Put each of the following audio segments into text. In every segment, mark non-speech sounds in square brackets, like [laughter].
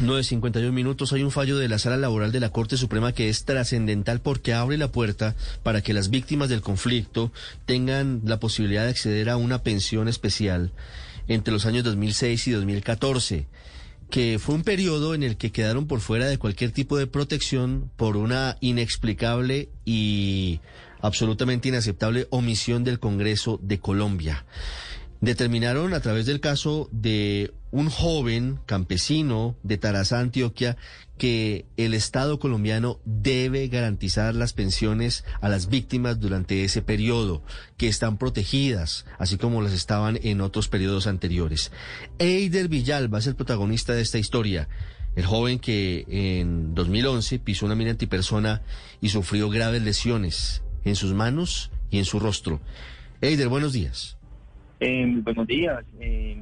9.51 minutos. Hay un fallo de la Sala Laboral de la Corte Suprema que es trascendental porque abre la puerta para que las víctimas del conflicto tengan la posibilidad de acceder a una pensión especial entre los años 2006 y 2014 que fue un periodo en el que quedaron por fuera de cualquier tipo de protección por una inexplicable y absolutamente inaceptable omisión del Congreso de Colombia. Determinaron a través del caso de un joven campesino de Tarazá, Antioquia, que el Estado colombiano debe garantizar las pensiones a las víctimas durante ese periodo, que están protegidas, así como las estaban en otros periodos anteriores. Eider Villalba es el protagonista de esta historia. El joven que en 2011 pisó una mina antipersona y sufrió graves lesiones en sus manos y en su rostro. Eider, buenos días. Eh, buenos días, eh,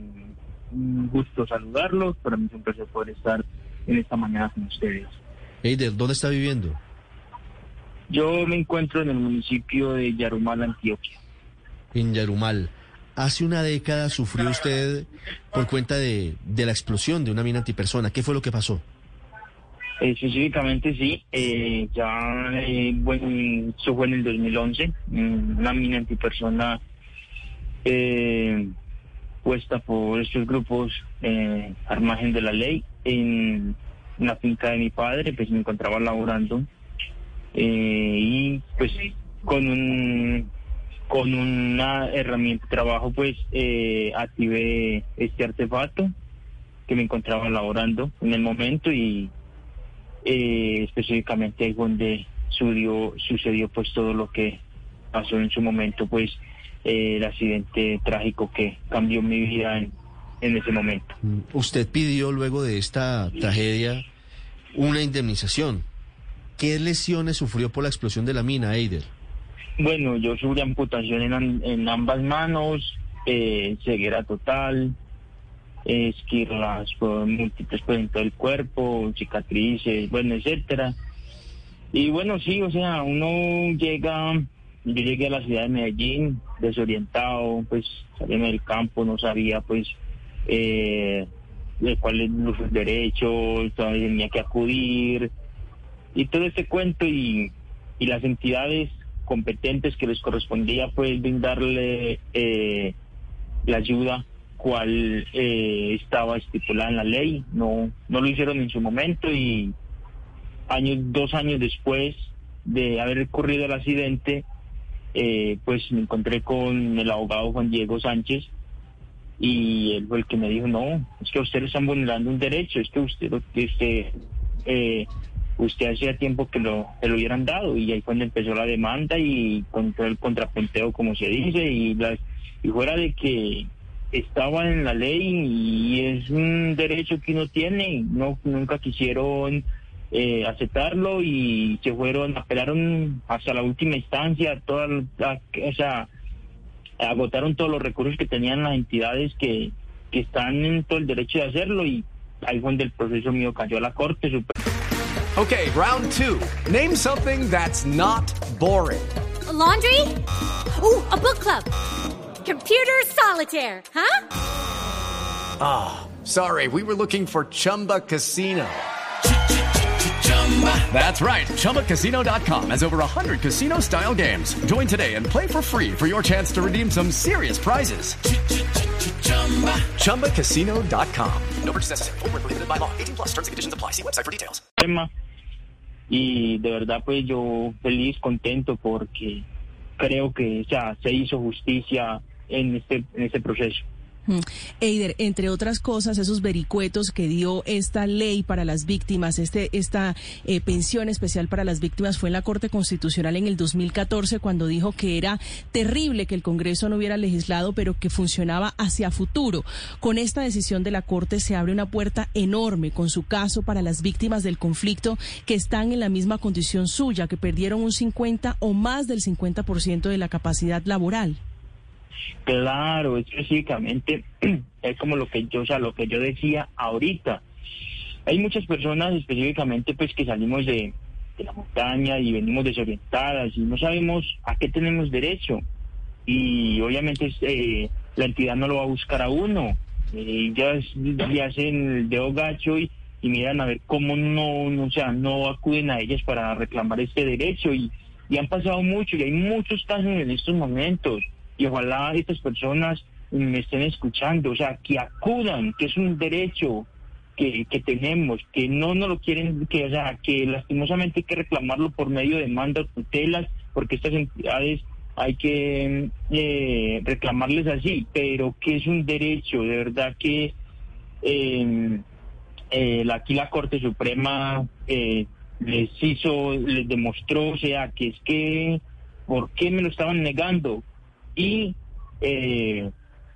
un gusto saludarlos. Para mí es un placer poder estar en esta mañana con ustedes. Eider, ¿dónde está viviendo? Yo me encuentro en el municipio de Yarumal, Antioquia. En Yarumal. Hace una década sufrió usted por cuenta de, de la explosión de una mina antipersona. ¿Qué fue lo que pasó? Eh, específicamente sí, eh, ya eh, bueno, eso fue en el 2011, mm, una mina antipersona eh, puesta por estos grupos eh, de la ley en la finca de mi padre, pues me encontraba laborando eh, y pues con un con una herramienta de trabajo pues eh, activé este artefacto que me encontraba laborando en el momento y eh, específicamente ahí donde sucedió pues todo lo que pasó en su momento pues eh, el accidente trágico que cambió mi vida en, en ese momento. Usted pidió luego de esta tragedia una indemnización. ¿Qué lesiones sufrió por la explosión de la mina, Eider? Bueno, yo sufrí amputación en, en ambas manos, eh, ceguera total, eh, esquirlas por múltiples por en todo el cuerpo, cicatrices, bueno, etcétera. Y bueno, sí, o sea, uno llega, yo llegué a la ciudad de Medellín desorientado, pues saliendo del campo, no sabía pues eh, de cuáles los derechos, tenía que acudir, y todo este cuento y, y las entidades competentes que les correspondía pues brindarle eh, la ayuda cual eh, estaba estipulada en la ley no no lo hicieron en su momento y años dos años después de haber ocurrido el accidente eh, pues me encontré con el abogado Juan Diego Sánchez y él fue el que me dijo no es que a usted le están vulnerando un derecho es que usted usted eh, usted hacía tiempo que lo, que lo hubieran dado y ahí cuando empezó la demanda y contra el contrapunteo como se dice y, la, y fuera de que estaba en la ley y es un derecho que uno tiene no nunca quisieron eh, aceptarlo y se fueron apelaron hasta la última instancia toda la, o sea agotaron todos los recursos que tenían las entidades que, que están en todo el derecho de hacerlo y ahí fue donde el proceso mío cayó a la corte Suprema. Okay, round two. Name something that's not boring. A laundry? Ooh, a book club. Computer solitaire, huh? Ah, sorry, we were looking for Chumba Casino. That's right. ChumbaCasino.com has over 100 casino style games. Join today and play for free for your chance to redeem some serious prizes. ChumbaCasino.com. No purchase necessary. Void where prohibited by law. 18 plus terms and conditions apply. See website for details. tema y de verdad pues yo feliz, contento porque creo que o sea, se hizo justicia en este, en este proceso. Eider, entre otras cosas, esos vericuetos que dio esta ley para las víctimas, este, esta eh, pensión especial para las víctimas fue en la Corte Constitucional en el 2014 cuando dijo que era terrible que el Congreso no hubiera legislado, pero que funcionaba hacia futuro. Con esta decisión de la Corte se abre una puerta enorme con su caso para las víctimas del conflicto que están en la misma condición suya, que perdieron un 50 o más del 50% de la capacidad laboral. Claro, específicamente [clears throat] es como lo que yo, o sea, lo que yo decía ahorita. Hay muchas personas específicamente pues que salimos de, la montaña y venimos desorientadas y no sabemos a qué tenemos derecho. Y obviamente eh, la entidad no lo va a buscar a uno. Eh, ya, ya hacen el dedo gacho y, miran a ver cómo no, no, o sea, no acuden a ellas para reclamar este derecho. Y, y han pasado mucho y hay muchos casos en estos momentos y ojalá estas personas me estén escuchando, o sea, que acudan, que es un derecho que, que tenemos, que no nos lo quieren, que, o sea, que lastimosamente hay que reclamarlo por medio de demandas, tutelas, porque estas entidades hay que eh, reclamarles así, pero que es un derecho, de verdad que em, aquí la Corte Suprema eh, les hizo, les demostró, o sea, que es que, ¿por qué me lo estaban negando? Y eh,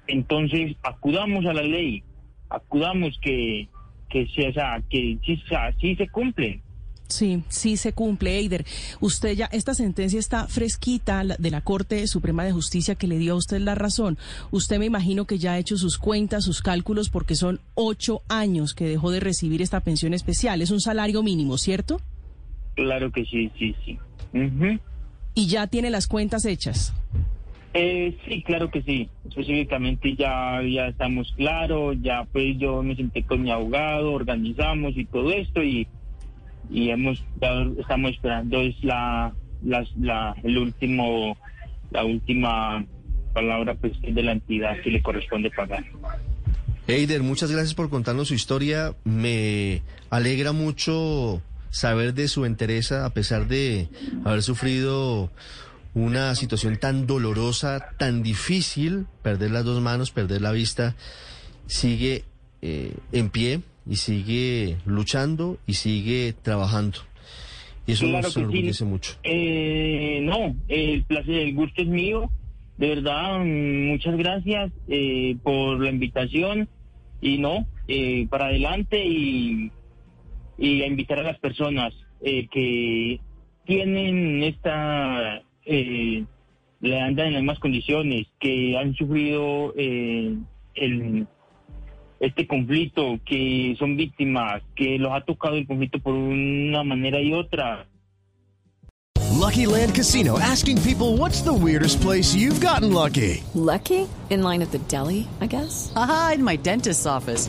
entonces acudamos a la ley, acudamos que que sea, que sí, se cumple. Sí, sí se cumple, Eider. Usted ya, esta sentencia está fresquita de la Corte Suprema de Justicia que le dio a usted la razón. Usted me imagino que ya ha hecho sus cuentas, sus cálculos, porque son ocho años que dejó de recibir esta pensión especial. Es un salario mínimo, ¿cierto? Claro que sí, sí, sí. Y ya tiene las cuentas hechas. Eh, sí, claro que sí. Específicamente ya, ya estamos claros, ya pues yo me senté con mi abogado, organizamos y todo esto y, y hemos, estamos esperando es la, la, la, el último, la última palabra pues de la entidad que le corresponde pagar. Eider, muchas gracias por contarnos su historia. Me alegra mucho saber de su entereza a pesar de haber sufrido una situación tan dolorosa, tan difícil, perder las dos manos, perder la vista, sigue eh, en pie y sigue luchando y sigue trabajando. Y eso nos enorgullece mucho. Eh, no, el placer, el gusto es mío. De verdad, muchas gracias eh, por la invitación y no, para adelante y, y a invitar a las personas que tienen esta eh, le andan en las mismas condiciones, que han sufrido eh, el, este conflicto, que son víctimas, que los ha tocado el conflicto por una manera y otra. Lucky Land Casino asking people what's the weirdest place you've gotten lucky. Lucky? In line at the deli, I guess. Aha, in my dentist's office.